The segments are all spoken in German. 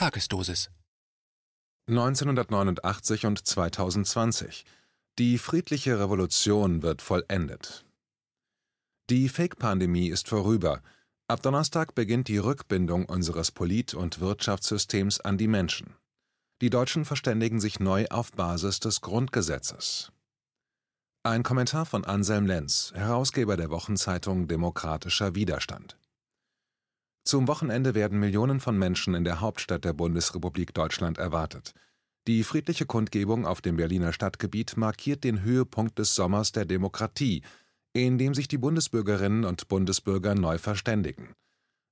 Tagesdosis 1989 und 2020. Die friedliche Revolution wird vollendet. Die Fake-Pandemie ist vorüber. Ab Donnerstag beginnt die Rückbindung unseres Polit- und Wirtschaftssystems an die Menschen. Die Deutschen verständigen sich neu auf Basis des Grundgesetzes. Ein Kommentar von Anselm Lenz, Herausgeber der Wochenzeitung Demokratischer Widerstand. Zum Wochenende werden Millionen von Menschen in der Hauptstadt der Bundesrepublik Deutschland erwartet. Die friedliche Kundgebung auf dem Berliner Stadtgebiet markiert den Höhepunkt des Sommers der Demokratie, in dem sich die Bundesbürgerinnen und Bundesbürger neu verständigen.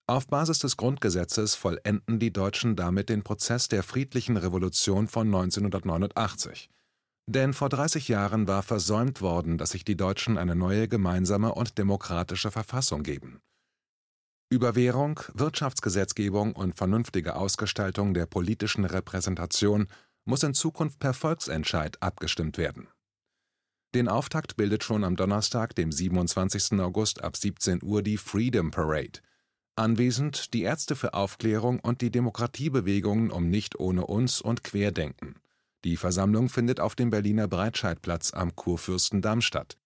Auf Basis des Grundgesetzes vollenden die Deutschen damit den Prozess der friedlichen Revolution von 1989. Denn vor 30 Jahren war versäumt worden, dass sich die Deutschen eine neue gemeinsame und demokratische Verfassung geben. Über Währung, Wirtschaftsgesetzgebung und vernünftige Ausgestaltung der politischen Repräsentation muss in Zukunft per Volksentscheid abgestimmt werden. Den Auftakt bildet schon am Donnerstag, dem 27. August ab 17 Uhr die Freedom Parade. Anwesend die Ärzte für Aufklärung und die Demokratiebewegungen um Nicht ohne uns und Querdenken. Die Versammlung findet auf dem Berliner Breitscheidplatz am Kurfürstendamm statt.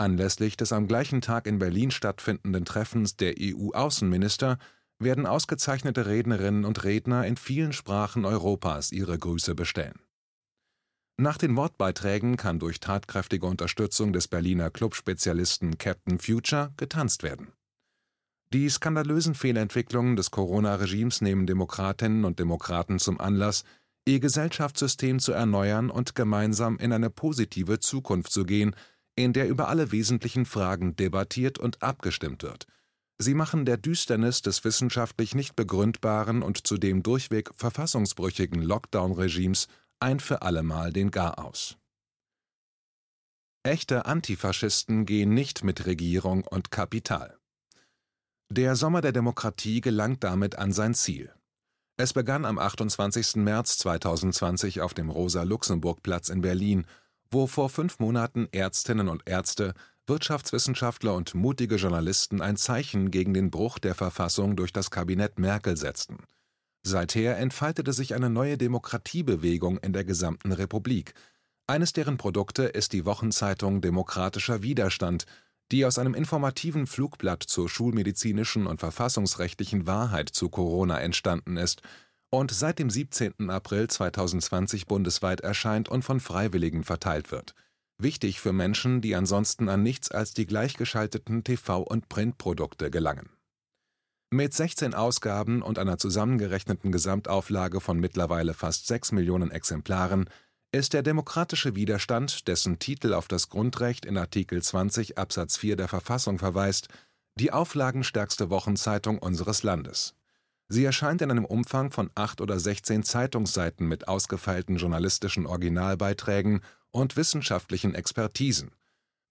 Anlässlich des am gleichen Tag in Berlin stattfindenden Treffens der EU-Außenminister werden ausgezeichnete Rednerinnen und Redner in vielen Sprachen Europas ihre Grüße bestellen. Nach den Wortbeiträgen kann durch tatkräftige Unterstützung des Berliner Clubspezialisten Captain Future getanzt werden. Die skandalösen Fehlentwicklungen des Corona-Regimes nehmen Demokratinnen und Demokraten zum Anlass, ihr Gesellschaftssystem zu erneuern und gemeinsam in eine positive Zukunft zu gehen, in der über alle wesentlichen Fragen debattiert und abgestimmt wird. Sie machen der Düsternis des wissenschaftlich nicht begründbaren und zudem durchweg verfassungsbrüchigen Lockdown-Regimes ein für allemal den Garaus. Echte Antifaschisten gehen nicht mit Regierung und Kapital. Der Sommer der Demokratie gelangt damit an sein Ziel. Es begann am 28. März 2020 auf dem Rosa-Luxemburg-Platz in Berlin, wo vor fünf Monaten Ärztinnen und Ärzte, Wirtschaftswissenschaftler und mutige Journalisten ein Zeichen gegen den Bruch der Verfassung durch das Kabinett Merkel setzten. Seither entfaltete sich eine neue Demokratiebewegung in der gesamten Republik. Eines deren Produkte ist die Wochenzeitung Demokratischer Widerstand, die aus einem informativen Flugblatt zur schulmedizinischen und verfassungsrechtlichen Wahrheit zu Corona entstanden ist und seit dem 17. April 2020 bundesweit erscheint und von Freiwilligen verteilt wird. Wichtig für Menschen, die ansonsten an nichts als die gleichgeschalteten TV- und Printprodukte gelangen. Mit 16 Ausgaben und einer zusammengerechneten Gesamtauflage von mittlerweile fast 6 Millionen Exemplaren ist der demokratische Widerstand, dessen Titel auf das Grundrecht in Artikel 20 Absatz 4 der Verfassung verweist, die auflagenstärkste Wochenzeitung unseres Landes. Sie erscheint in einem Umfang von acht oder 16 Zeitungsseiten mit ausgefeilten journalistischen Originalbeiträgen und wissenschaftlichen Expertisen.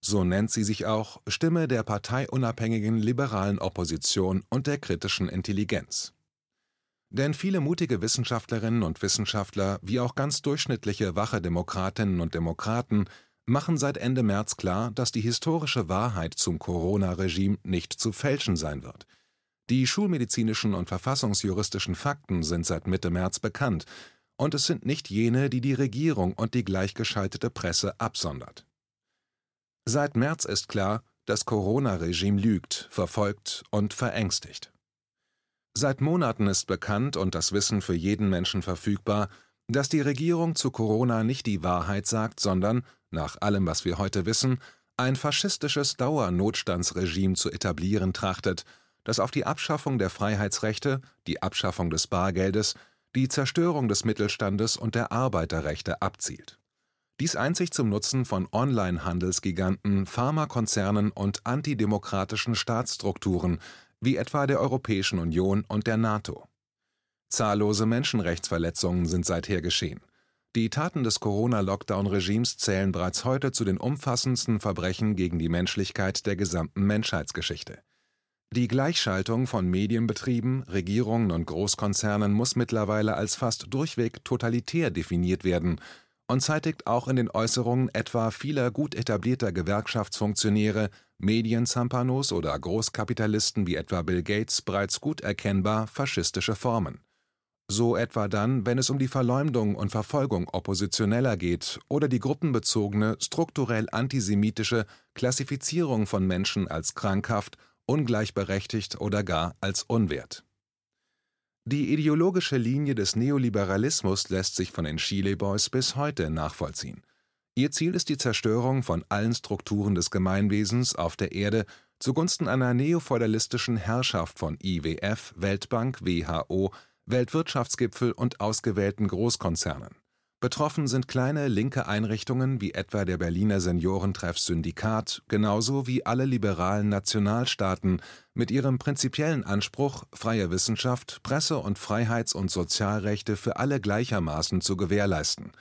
So nennt sie sich auch Stimme der parteiunabhängigen liberalen Opposition und der kritischen Intelligenz. Denn viele mutige Wissenschaftlerinnen und Wissenschaftler wie auch ganz durchschnittliche wache Demokratinnen und Demokraten machen seit Ende März klar, dass die historische Wahrheit zum Corona-Regime nicht zu fälschen sein wird – die schulmedizinischen und verfassungsjuristischen Fakten sind seit Mitte März bekannt, und es sind nicht jene, die die Regierung und die gleichgeschaltete Presse absondert. Seit März ist klar, das Corona-Regime lügt, verfolgt und verängstigt. Seit Monaten ist bekannt und das Wissen für jeden Menschen verfügbar, dass die Regierung zu Corona nicht die Wahrheit sagt, sondern, nach allem, was wir heute wissen, ein faschistisches Dauernotstandsregime zu etablieren trachtet das auf die Abschaffung der Freiheitsrechte, die Abschaffung des Bargeldes, die Zerstörung des Mittelstandes und der Arbeiterrechte abzielt. Dies einzig zum Nutzen von Online-Handelsgiganten, Pharmakonzernen und antidemokratischen Staatsstrukturen wie etwa der Europäischen Union und der NATO. Zahllose Menschenrechtsverletzungen sind seither geschehen. Die Taten des Corona-Lockdown-Regimes zählen bereits heute zu den umfassendsten Verbrechen gegen die Menschlichkeit der gesamten Menschheitsgeschichte. Die Gleichschaltung von Medienbetrieben, Regierungen und Großkonzernen muss mittlerweile als fast durchweg totalitär definiert werden und zeitigt auch in den Äußerungen etwa vieler gut etablierter Gewerkschaftsfunktionäre, Medienzampanos oder Großkapitalisten wie etwa Bill Gates bereits gut erkennbar faschistische Formen. So etwa dann, wenn es um die Verleumdung und Verfolgung Oppositioneller geht oder die gruppenbezogene, strukturell antisemitische Klassifizierung von Menschen als krankhaft, ungleichberechtigt oder gar als unwert. Die ideologische Linie des Neoliberalismus lässt sich von den Chile Boys bis heute nachvollziehen. Ihr Ziel ist die Zerstörung von allen Strukturen des Gemeinwesens auf der Erde zugunsten einer neofeudalistischen Herrschaft von IWF, Weltbank, WHO, Weltwirtschaftsgipfel und ausgewählten Großkonzernen. Betroffen sind kleine linke Einrichtungen wie etwa der Berliner Seniorentreff Syndikat, genauso wie alle liberalen Nationalstaaten mit ihrem prinzipiellen Anspruch, freie Wissenschaft, Presse- und Freiheits- und Sozialrechte für alle gleichermaßen zu gewährleisten.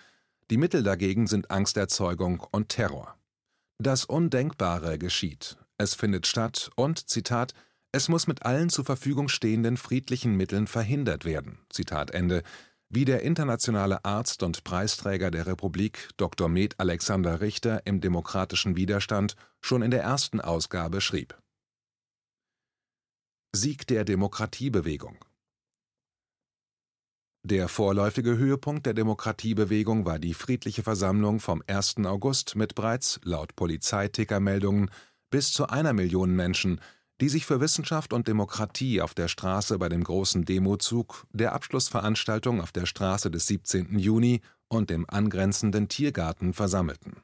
Die Mittel dagegen sind Angsterzeugung und Terror. Das Undenkbare geschieht. Es findet statt und, Zitat, es muss mit allen zur Verfügung stehenden friedlichen Mitteln verhindert werden, Zitat Ende, wie der internationale Arzt und Preisträger der Republik Dr. Med Alexander Richter im Demokratischen Widerstand schon in der ersten Ausgabe schrieb. Sieg der Demokratiebewegung Der vorläufige Höhepunkt der Demokratiebewegung war die friedliche Versammlung vom 1. August mit bereits, laut Polizeitickermeldungen, bis zu einer Million Menschen, die sich für Wissenschaft und Demokratie auf der Straße bei dem großen Demozug, der Abschlussveranstaltung auf der Straße des 17. Juni und dem angrenzenden Tiergarten versammelten.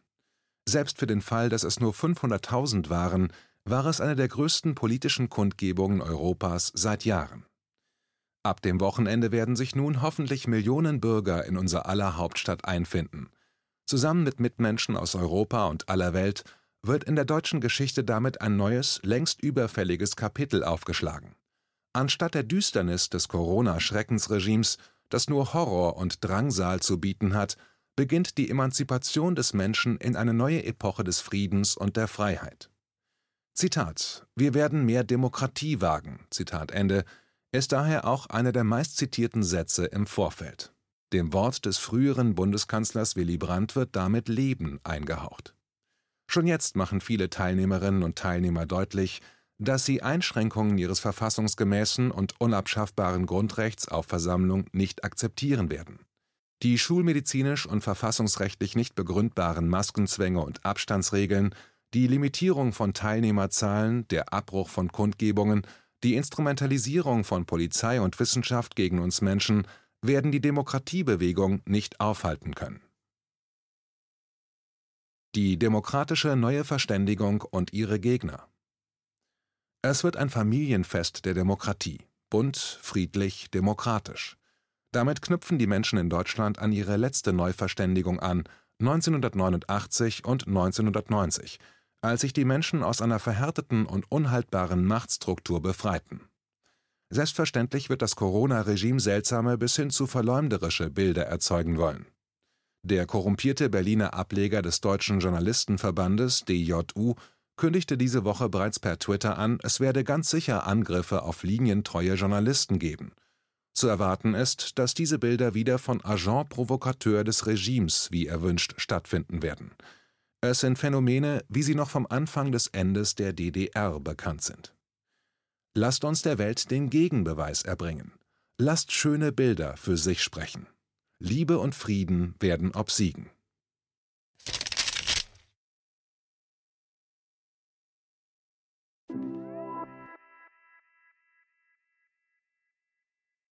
Selbst für den Fall, dass es nur 500.000 waren, war es eine der größten politischen Kundgebungen Europas seit Jahren. Ab dem Wochenende werden sich nun hoffentlich Millionen Bürger in unser aller Hauptstadt einfinden. Zusammen mit Mitmenschen aus Europa und aller Welt wird in der deutschen Geschichte damit ein neues, längst überfälliges Kapitel aufgeschlagen. Anstatt der Düsternis des Corona-Schreckensregimes, das nur Horror und Drangsal zu bieten hat, beginnt die Emanzipation des Menschen in eine neue Epoche des Friedens und der Freiheit. Zitat: Wir werden mehr Demokratie wagen, Zitat Ende, ist daher auch einer der meistzitierten Sätze im Vorfeld. Dem Wort des früheren Bundeskanzlers Willy Brandt wird damit Leben eingehaucht. Schon jetzt machen viele Teilnehmerinnen und Teilnehmer deutlich, dass sie Einschränkungen ihres verfassungsgemäßen und unabschaffbaren Grundrechts auf Versammlung nicht akzeptieren werden. Die schulmedizinisch und verfassungsrechtlich nicht begründbaren Maskenzwänge und Abstandsregeln, die Limitierung von Teilnehmerzahlen, der Abbruch von Kundgebungen, die Instrumentalisierung von Polizei und Wissenschaft gegen uns Menschen werden die Demokratiebewegung nicht aufhalten können die demokratische Neue Verständigung und ihre Gegner. Es wird ein Familienfest der Demokratie, bunt, friedlich, demokratisch. Damit knüpfen die Menschen in Deutschland an ihre letzte Neuverständigung an, 1989 und 1990, als sich die Menschen aus einer verhärteten und unhaltbaren Machtstruktur befreiten. Selbstverständlich wird das Corona-Regime seltsame bis hin zu verleumderische Bilder erzeugen wollen. Der korrumpierte Berliner Ableger des Deutschen Journalistenverbandes (DJU) kündigte diese Woche bereits per Twitter an, es werde ganz sicher Angriffe auf linientreue Journalisten geben. Zu erwarten ist, dass diese Bilder wieder von Agent provocateur des Regimes, wie erwünscht, stattfinden werden. Es sind Phänomene, wie sie noch vom Anfang des Endes der DDR bekannt sind. Lasst uns der Welt den Gegenbeweis erbringen. Lasst schöne Bilder für sich sprechen Liebe und Frieden werden obsiegen